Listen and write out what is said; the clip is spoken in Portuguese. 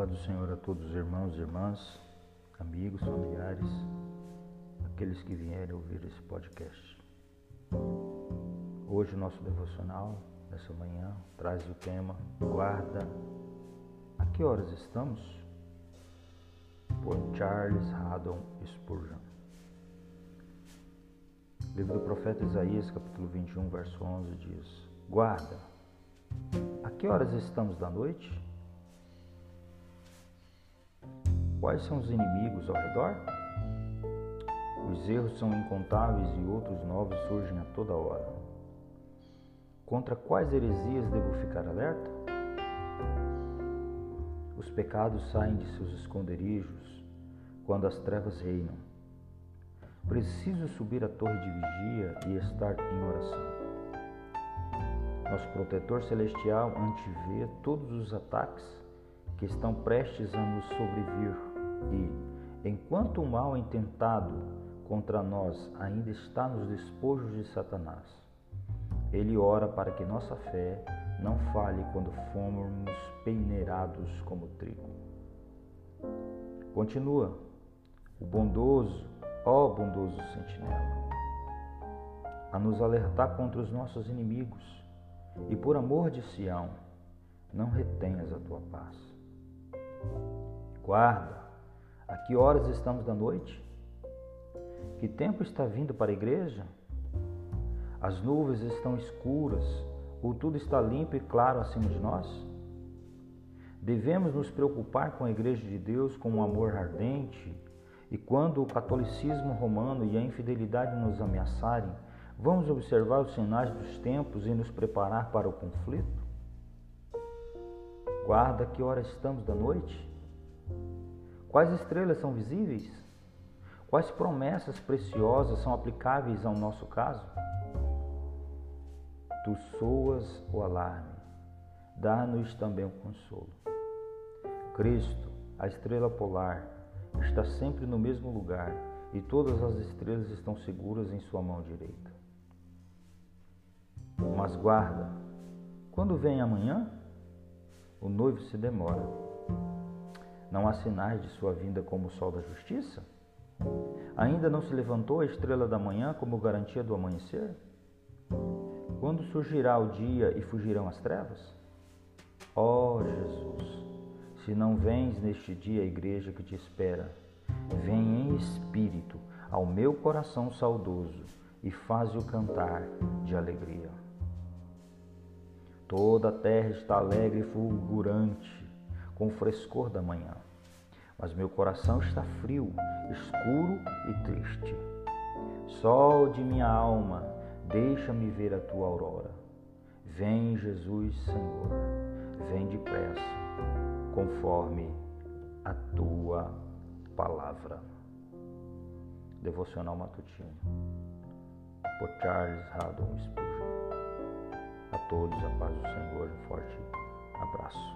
paz do Senhor a todos os irmãos e irmãs, amigos, familiares, aqueles que vierem ouvir esse podcast. Hoje o nosso devocional, nessa manhã, traz o tema Guarda. A que horas estamos? Por Charles Haddon Spurgeon. livro do profeta Isaías, capítulo 21, verso 11, diz: Guarda. A que horas estamos da noite? Quais são os inimigos ao redor? Os erros são incontáveis e outros novos surgem a toda hora. Contra quais heresias devo ficar alerta? Os pecados saem de seus esconderijos quando as trevas reinam. Preciso subir a torre de vigia e estar em oração. Nosso protetor celestial antevê todos os ataques que estão prestes a nos sobrevir e, enquanto o mal intentado contra nós ainda está nos despojos de Satanás, ele ora para que nossa fé não falhe quando formos peneirados como trigo. Continua, o bondoso, ó bondoso sentinela, a nos alertar contra os nossos inimigos, e por amor de Sião, não retenhas a tua paz. Guarda, a que horas estamos da noite? Que tempo está vindo para a igreja? As nuvens estão escuras ou tudo está limpo e claro acima de nós? Devemos nos preocupar com a igreja de Deus com um amor ardente e quando o catolicismo romano e a infidelidade nos ameaçarem, vamos observar os sinais dos tempos e nos preparar para o conflito? Guarda que hora estamos da noite? Quais estrelas são visíveis? Quais promessas preciosas são aplicáveis ao nosso caso? Tu soas o alarme, dá-nos também o consolo. Cristo, a estrela polar, está sempre no mesmo lugar e todas as estrelas estão seguras em sua mão direita. Mas guarda, quando vem amanhã, o noivo se demora não há sinais de sua vinda como o sol da justiça? Ainda não se levantou a estrela da manhã como garantia do amanhecer? Quando surgirá o dia e fugirão as trevas? Ó oh, Jesus, se não vens neste dia à igreja que te espera, vem em espírito ao meu coração saudoso e faz-o cantar de alegria. Toda a terra está alegre e fulgurante com o frescor da manhã. Mas meu coração está frio, escuro e triste. Sol de minha alma, deixa-me ver a tua aurora. Vem, Jesus, Senhor, vem depressa, conforme a tua palavra. Devocional Matutino, por Charles Haddon Spurgeon. A todos a paz do Senhor, um forte abraço.